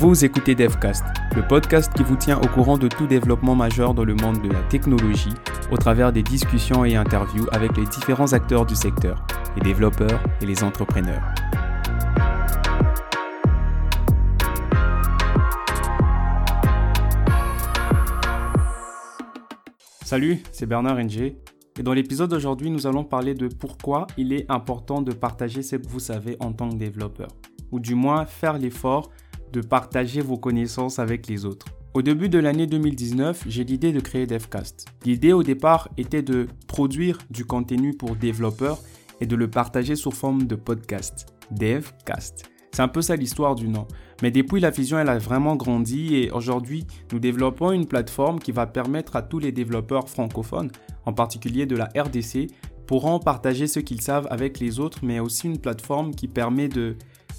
Vous écoutez DevCast, le podcast qui vous tient au courant de tout développement majeur dans le monde de la technologie au travers des discussions et interviews avec les différents acteurs du secteur, les développeurs et les entrepreneurs. Salut, c'est Bernard NG. Et dans l'épisode d'aujourd'hui, nous allons parler de pourquoi il est important de partager ce que vous savez en tant que développeur. Ou du moins faire l'effort de partager vos connaissances avec les autres. Au début de l'année 2019, j'ai l'idée de créer DevCast. L'idée au départ était de produire du contenu pour développeurs et de le partager sous forme de podcast. DevCast. C'est un peu ça l'histoire du nom. Mais depuis, la vision, elle a vraiment grandi et aujourd'hui, nous développons une plateforme qui va permettre à tous les développeurs francophones, en particulier de la RDC, pourront partager ce qu'ils savent avec les autres, mais aussi une plateforme qui permet de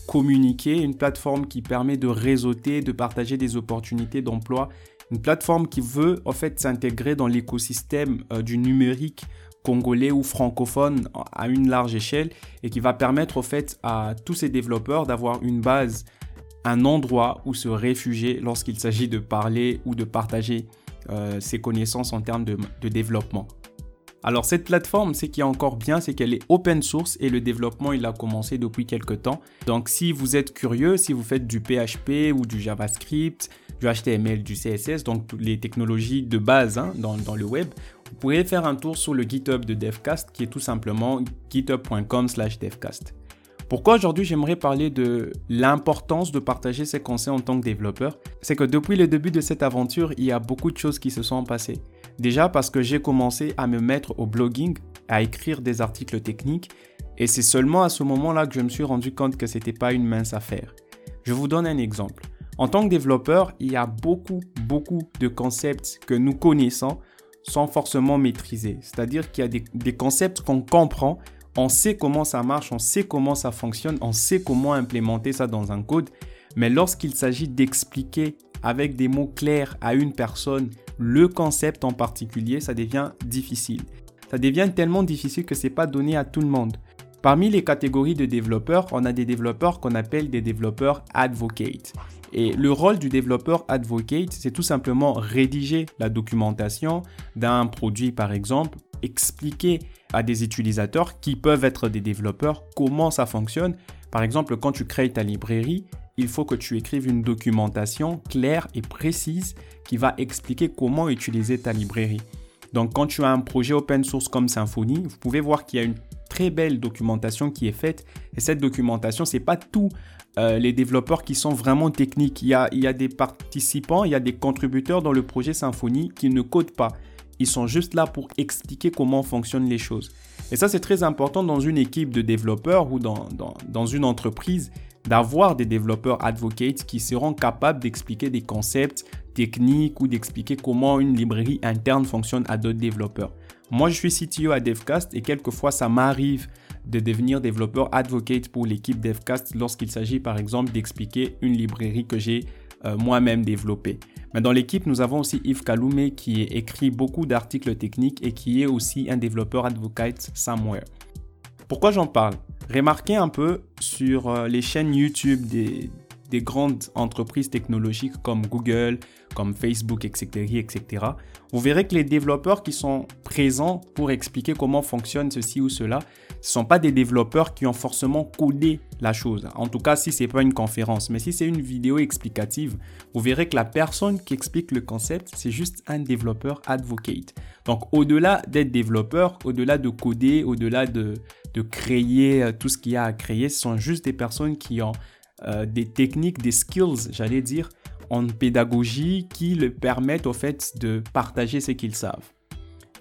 communiquer, une plateforme qui permet de réseauter, de partager des opportunités d'emploi, une plateforme qui veut en fait s'intégrer dans l'écosystème euh, du numérique congolais ou francophone à une large échelle et qui va permettre au fait à tous ces développeurs d'avoir une base, un endroit où se réfugier lorsqu'il s'agit de parler ou de partager euh, ses connaissances en termes de développement. Alors cette plateforme, ce qui est encore bien, c'est qu'elle est open source et le développement, il a commencé depuis quelques temps. Donc si vous êtes curieux, si vous faites du PHP ou du JavaScript, du HTML, du CSS, donc les technologies de base hein, dans, dans, le web, vous pouvez faire un tour sur le GitHub de Devcast qui est tout simplement github.com slash devcast. Pourquoi aujourd'hui j'aimerais parler de l'importance de partager ses conseils en tant que développeur? C'est que depuis le début de cette aventure, il y a beaucoup de choses qui se sont passées. Déjà parce que j'ai commencé à me mettre au blogging, à écrire des articles techniques, et c'est seulement à ce moment-là que je me suis rendu compte que ce n'était pas une mince affaire. Je vous donne un exemple. En tant que développeur, il y a beaucoup, beaucoup de concepts que nous connaissons sans forcément maîtriser. C'est-à-dire qu'il y a des, des concepts qu'on comprend, on sait comment ça marche, on sait comment ça fonctionne, on sait comment implémenter ça dans un code. Mais lorsqu'il s'agit d'expliquer avec des mots clairs à une personne le concept en particulier, ça devient difficile. Ça devient tellement difficile que c'est pas donné à tout le monde. Parmi les catégories de développeurs, on a des développeurs qu'on appelle des développeurs advocate. Et le rôle du développeur advocate, c'est tout simplement rédiger la documentation d'un produit par exemple, expliquer à des utilisateurs qui peuvent être des développeurs comment ça fonctionne. Par exemple, quand tu crées ta librairie, il faut que tu écrives une documentation claire et précise qui va expliquer comment utiliser ta librairie. Donc quand tu as un projet open source comme Symfony, vous pouvez voir qu'il y a une très belle documentation qui est faite. Et cette documentation, c'est pas tous euh, les développeurs qui sont vraiment techniques. Il y, a, des participants, il y a des contributeurs dans le projet Symfony qui ne codent pas. Ils sont juste là pour expliquer comment fonctionnent les choses. Et ça, c'est très important dans une équipe de développeurs ou dans une entreprise d'avoir des développeurs advocates qui seront capables d'expliquer des concepts techniques ou d'expliquer comment une librairie interne fonctionne à d'autres développeurs. Moi, je suis CTO à DevCast et quelquefois, ça m'arrive de devenir développeur advocate pour l'équipe DevCast lorsqu'il s'agit par exemple d'expliquer une librairie que j'ai euh, moi-même développée. Mais dans l'équipe, nous avons aussi Yves Kaloumé qui écrit beaucoup d'articles techniques et qui est aussi un développeur advocate somewhere. Pourquoi j'en parle? Remarquez un peu sur euh, les chaînes YouTube des, des grandes entreprises technologiques comme Google, comme Facebook, etc., etc., vous verrez que les développeurs qui sont présents pour expliquer comment fonctionne ceci ou cela, ce ne sont pas des développeurs qui ont forcément codé la chose. En tout cas, si ce n'est pas une conférence, mais si c'est une vidéo explicative, vous verrez que la personne qui explique le concept, c'est juste un développeur advocate. Donc, au-delà d'être développeur, au-delà de coder, au-delà de, de créer euh, tout ce qu'il y a à créer, ce sont juste des personnes qui ont euh, des techniques, des skills, j'allais dire, en pédagogie qui le permettent au fait de partager ce qu'ils savent.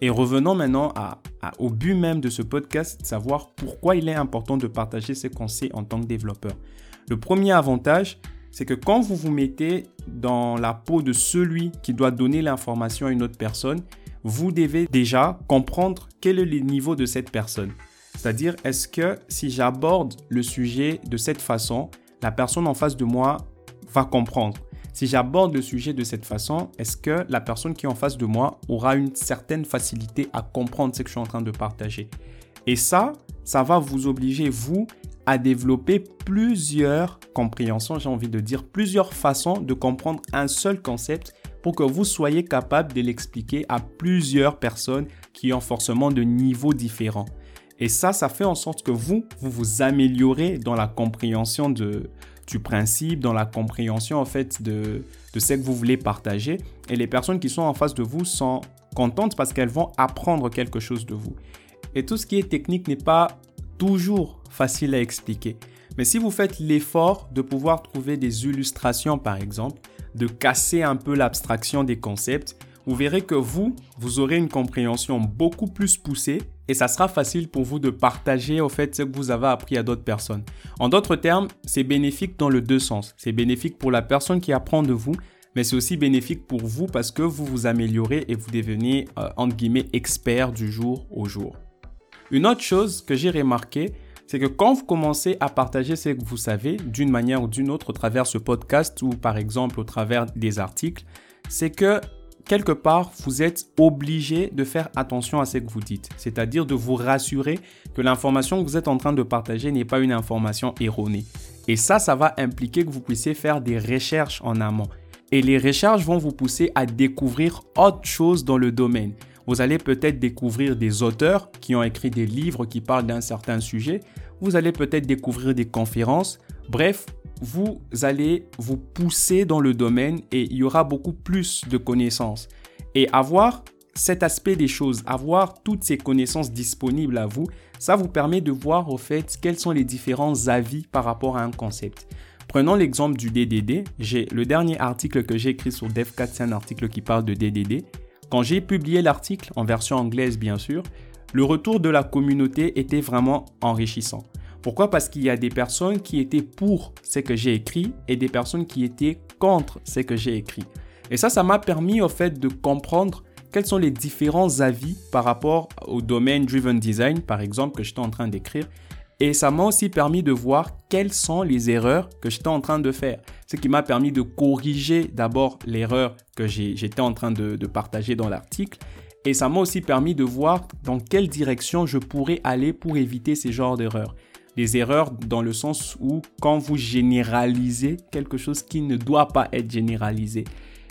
Et revenons maintenant au but même de ce podcast, savoir pourquoi il est important de partager ce sait en tant que développeur. Le premier avantage, c'est que quand vous vous mettez dans la peau de celui qui doit donner l'information à une autre personne, vous devez déjà comprendre quel est le niveau de cette personne. C'est-à-dire, est-ce que si j'aborde le sujet de cette façon, la personne en face de moi va comprendre. Si j'aborde le sujet de cette façon, est-ce que la personne qui est en face de moi aura une certaine facilité à comprendre ce que je suis en train de partager? Et ça, ça va vous obliger, vous, à développer plusieurs compréhensions, j'ai envie de dire plusieurs façons de comprendre un seul concept pour que vous soyez capable de l'expliquer à plusieurs personnes qui ont forcément de niveaux différents. Et ça, ça fait en sorte que vous, vous vous améliorez dans la compréhension de, du principe, dans la compréhension en fait de, de ce que vous voulez partager. Et les personnes qui sont en face de vous sont contentes parce qu'elles vont apprendre quelque chose de vous. Et tout ce qui est technique n'est pas toujours facile à expliquer. Mais si vous faites l'effort de pouvoir trouver des illustrations par exemple, de casser un peu l'abstraction des concepts, vous verrez que vous, vous aurez une compréhension beaucoup plus poussée et ça sera facile pour vous de partager au fait ce que vous avez appris à d'autres personnes. En d'autres termes, c'est bénéfique dans le deux sens. C'est bénéfique pour la personne qui apprend de vous, mais c'est aussi bénéfique pour vous parce que vous vous améliorez et vous devenez euh, entre guillemets expert du jour au jour. Une autre chose que j'ai remarqué, c'est que quand vous commencez à partager ce que vous savez d'une manière ou d'une autre au travers ce podcast ou par exemple au travers des articles, c'est que quelque part, vous êtes obligé de faire attention à ce que vous dites. C'est-à-dire de vous rassurer que l'information que vous êtes en train de partager n'est pas une information erronée. Et ça, ça va impliquer que vous puissiez faire des recherches en amont. Et les recherches vont vous pousser à découvrir autre chose dans le domaine. Vous allez peut-être découvrir des auteurs qui ont écrit des livres qui parlent d'un certain sujet. Vous allez peut-être découvrir des conférences. Bref, vous allez vous pousser dans le domaine et il y aura beaucoup plus de connaissances. Et avoir cet aspect des choses, avoir toutes ces connaissances disponibles à vous, ça vous permet de voir au fait quels sont les différents avis par rapport à un concept. Prenons l'exemple du DDD. J'ai le dernier article que j'ai écrit sur Dev4, c'est un article qui parle de DDD. Quand j'ai publié l'article en version anglaise bien sûr, le retour de la communauté était vraiment enrichissant. Pourquoi? Parce qu'il y a des personnes qui étaient pour ce que j'ai écrit et des personnes qui étaient contre ce que j'ai écrit. Et ça, ça m'a permis au fait de comprendre quels sont les différents avis par rapport au domaine driven design, par exemple, que j'étais en train d'écrire. Et ça m'a aussi permis de voir quelles sont les erreurs que j'étais en train de faire. Ce qui m'a permis de corriger d'abord l'erreur que j'étais en train de, de partager dans l'article. Et ça m'a aussi permis de voir dans quelle direction je pourrais aller pour éviter ces genres d'erreurs des erreurs dans le sens où quand vous généralisez quelque chose qui ne doit pas être généralisé.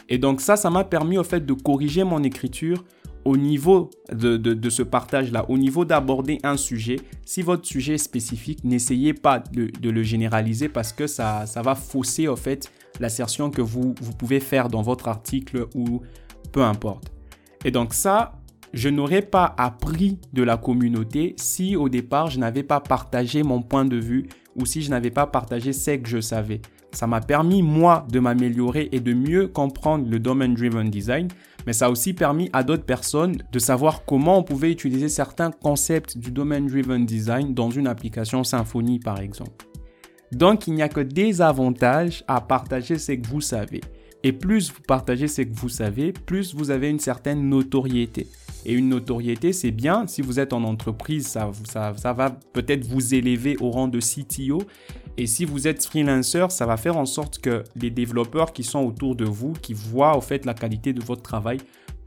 Et donc ça, ça m'a permis au fait de corriger mon écriture au niveau de, de, ce partage-là, au niveau d'aborder un sujet. Si votre sujet est spécifique, n'essayez pas de, le généraliser parce que ça, ça va fausser au fait l'assertion que vous, vous pouvez faire dans votre article ou peu importe. Et donc ça, je n'aurais pas appris de la communauté si au départ je n'avais pas partagé mon point de vue ou si je n'avais pas partagé ce que je savais. Ça m'a permis, moi, de m'améliorer et de mieux comprendre le domain driven design, mais ça a aussi permis à d'autres personnes de savoir comment on pouvait utiliser certains concepts du domain driven design dans une application Symfony, par exemple. Donc, il n'y a que des avantages à partager ce que vous savez. Et plus vous partagez ce que vous savez, plus vous avez une certaine notoriété. Et une notoriété, c'est bien. Si vous êtes en entreprise, ça, va peut-être vous élever au rang de CTO. Et si vous êtes freelancer, ça va faire en sorte que les développeurs qui sont autour de vous, qui voient au fait la qualité de votre travail,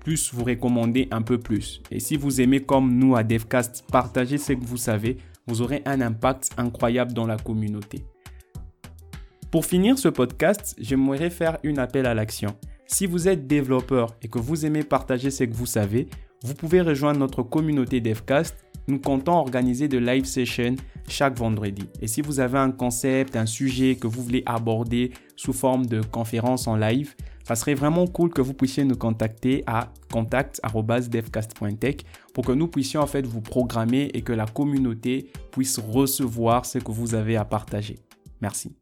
puissent vous recommander un peu plus. Et si vous aimez comme nous à Devcast partager ce que vous savez, vous aurez un impact incroyable dans la communauté. Pour finir ce podcast, j'aimerais faire une appel à l'action. Si vous êtes développeur et que vous aimez partager ce que vous savez, vous pouvez rejoindre notre communauté Devcast. Nous comptons organiser de live sessions chaque vendredi. Et si vous avez un concept, un sujet que vous voulez aborder sous forme de conférence en live, ça serait vraiment cool que vous puissiez nous contacter à contact@devcast.tech pour que nous puissions en fait vous programmer et que la communauté puisse recevoir ce que vous avez à partager. Merci.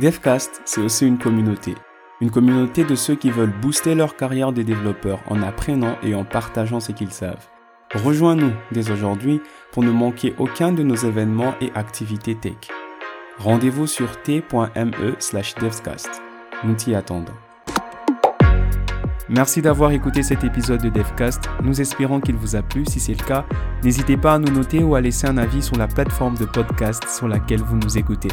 DevCast, c'est aussi une communauté. Une communauté de ceux qui veulent booster leur carrière de développeurs en apprenant et en partageant ce qu'ils savent. Rejoins-nous dès aujourd'hui pour ne manquer aucun de nos événements et activités tech. Rendez-vous sur t.me slash devcast. Nous t'y attendons. Merci d'avoir écouté cet épisode de DevCast. Nous espérons qu'il vous a plu. Si c'est le cas, n'hésitez pas à nous noter ou à laisser un avis sur la plateforme de podcast sur laquelle vous nous écoutez.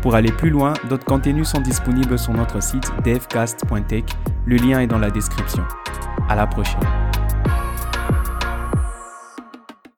Pour aller plus loin, d'autres contenus sont disponibles sur notre site devcast.tech. Le lien est dans la description. À la prochaine.